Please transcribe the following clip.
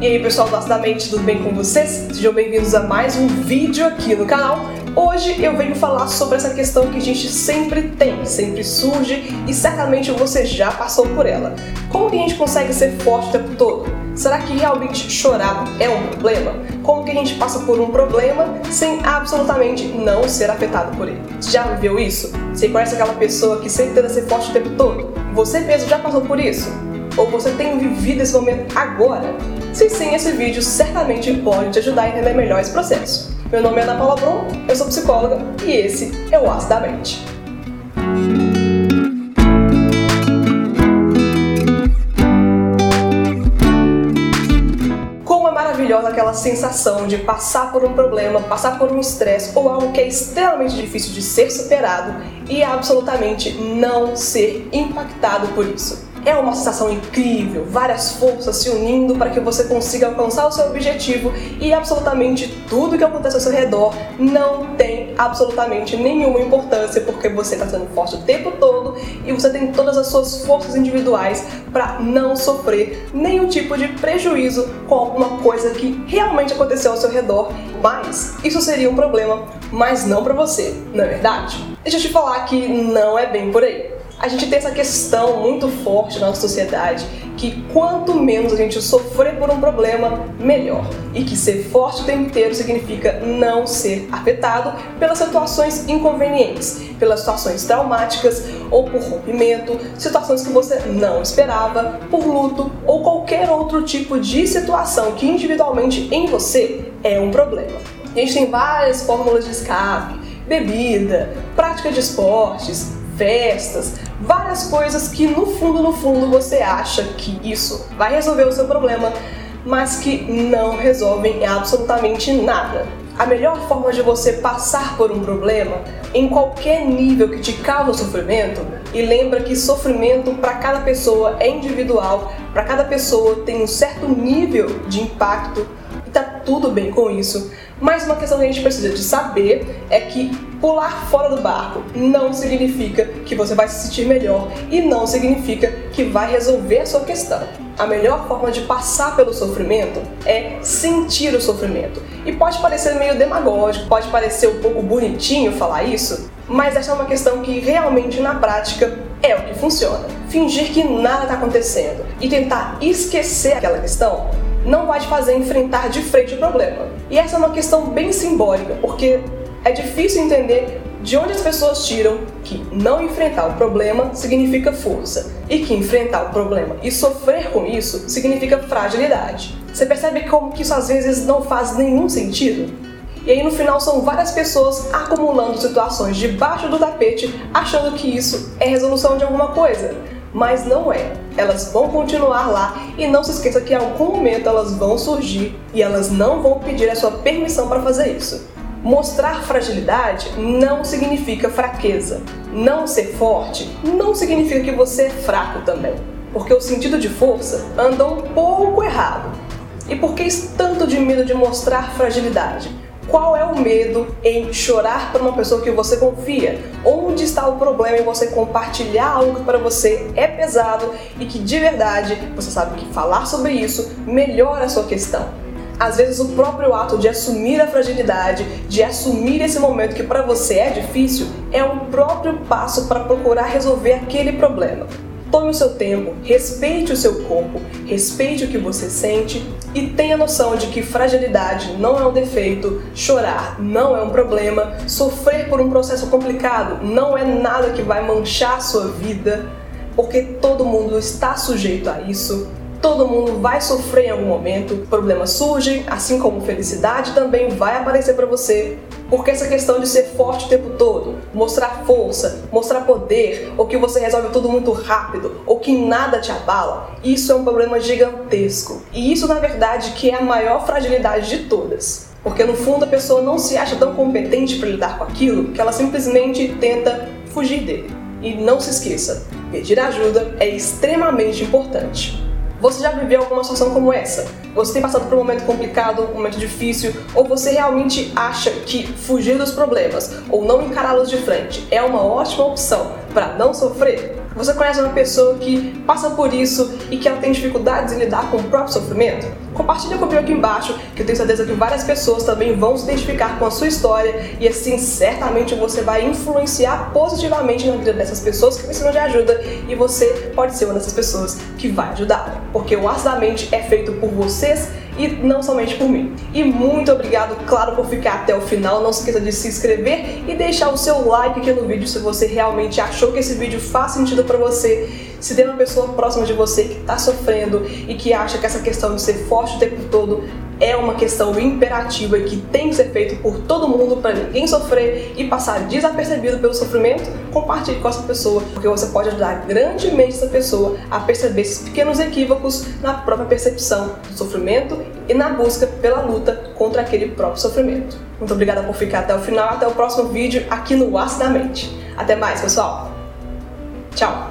E aí pessoal do tudo bem com vocês? Sejam bem-vindos a mais um vídeo aqui no canal. Hoje eu venho falar sobre essa questão que a gente sempre tem, sempre surge e certamente você já passou por ela. Como que a gente consegue ser forte o tempo todo? Será que realmente chorar é um problema? Como que a gente passa por um problema sem absolutamente não ser afetado por ele? Você já viveu isso? Você conhece aquela pessoa que sempre tenta ser forte o tempo todo? Você mesmo já passou por isso? Ou você tem vivido esse momento agora? Se sim, esse vídeo certamente pode te ajudar a entender melhor esse processo. Meu nome é Ana Paula Brum, eu sou psicóloga e esse é o Acidamente. Como é maravilhosa aquela sensação de passar por um problema, passar por um estresse ou algo que é extremamente difícil de ser superado e absolutamente não ser impactado por isso. É uma sensação incrível, várias forças se unindo para que você consiga alcançar o seu objetivo e absolutamente tudo que acontece ao seu redor não tem absolutamente nenhuma importância porque você está sendo forte o tempo todo e você tem todas as suas forças individuais para não sofrer nenhum tipo de prejuízo com alguma coisa que realmente aconteceu ao seu redor. Mas isso seria um problema, mas não para você, não é verdade? Deixa eu te falar que não é bem por aí a gente tem essa questão muito forte na nossa sociedade que quanto menos a gente sofrer por um problema, melhor. E que ser forte o tempo inteiro significa não ser afetado pelas situações inconvenientes, pelas situações traumáticas ou por rompimento, situações que você não esperava, por luto ou qualquer outro tipo de situação que individualmente em você é um problema. A gente tem várias fórmulas de escape, bebida, prática de esportes, festas, várias coisas que no fundo, no fundo você acha que isso vai resolver o seu problema, mas que não resolvem absolutamente nada. A melhor forma de você passar por um problema, em qualquer nível que te causa sofrimento, e lembra que sofrimento para cada pessoa é individual, para cada pessoa tem um certo nível de impacto, e tá tudo bem com isso. Mas uma questão que a gente precisa de saber é que pular fora do barco não significa que você vai se sentir melhor e não significa que vai resolver a sua questão. A melhor forma de passar pelo sofrimento é sentir o sofrimento. E pode parecer meio demagógico, pode parecer um pouco bonitinho falar isso, mas essa é uma questão que realmente na prática é o que funciona. Fingir que nada está acontecendo e tentar esquecer aquela questão não vai te fazer enfrentar de frente o problema. E essa é uma questão bem simbólica, porque é difícil entender de onde as pessoas tiram que não enfrentar o problema significa força e que enfrentar o problema e sofrer com isso significa fragilidade. Você percebe como que isso às vezes não faz nenhum sentido? E aí no final são várias pessoas acumulando situações debaixo do tapete achando que isso é resolução de alguma coisa mas não é. Elas vão continuar lá e não se esqueça que em algum momento elas vão surgir e elas não vão pedir a sua permissão para fazer isso. Mostrar fragilidade não significa fraqueza. Não ser forte não significa que você é fraco também, porque o sentido de força anda um pouco errado. E por que tanto de medo de mostrar fragilidade? Qual é o medo em chorar para uma pessoa que você confia? Onde está o problema em você compartilhar algo que para você é pesado e que de verdade você sabe que falar sobre isso melhora a sua questão? Às vezes o próprio ato de assumir a fragilidade, de assumir esse momento que para você é difícil, é um próprio passo para procurar resolver aquele problema. Tome o seu tempo, respeite o seu corpo, respeite o que você sente e tenha noção de que fragilidade não é um defeito, chorar não é um problema, sofrer por um processo complicado não é nada que vai manchar a sua vida, porque todo mundo está sujeito a isso. Todo mundo vai sofrer em algum momento, problemas surgem, assim como felicidade também vai aparecer para você. Porque essa questão de ser forte o tempo todo, mostrar força, mostrar poder, ou que você resolve tudo muito rápido, ou que nada te abala, isso é um problema gigantesco. E isso, na verdade, que é a maior fragilidade de todas. Porque no fundo a pessoa não se acha tão competente para lidar com aquilo que ela simplesmente tenta fugir dele. E não se esqueça, pedir ajuda é extremamente importante. Você já viveu alguma situação como essa? Você tem passado por um momento complicado, um momento difícil, ou você realmente acha que fugir dos problemas ou não encará-los de frente é uma ótima opção para não sofrer? Você conhece uma pessoa que passa por isso e que ela tem dificuldades em lidar com o próprio sofrimento? Compartilha comigo aqui embaixo, que eu tenho certeza que várias pessoas também vão se identificar com a sua história e assim certamente você vai influenciar positivamente na vida dessas pessoas que precisam de ajuda e você pode ser uma dessas pessoas que vai ajudar. Porque o Aço da Mente é feito por vocês e não somente por mim. E muito obrigado, claro, por ficar até o final. Não se esqueça de se inscrever e deixar o seu like aqui no vídeo se você realmente achou que esse vídeo faz sentido para você. Se tem uma pessoa próxima de você que está sofrendo e que acha que essa questão de ser forte o tempo todo é uma questão imperativa que tem que ser feito por todo mundo para ninguém sofrer e passar desapercebido pelo sofrimento, compartilhe com essa pessoa, porque você pode ajudar grandemente essa pessoa a perceber esses pequenos equívocos na própria percepção do sofrimento e na busca pela luta contra aquele próprio sofrimento. Muito obrigada por ficar até o final, até o próximo vídeo aqui no Aço da Mente. Até mais, pessoal. Tchau.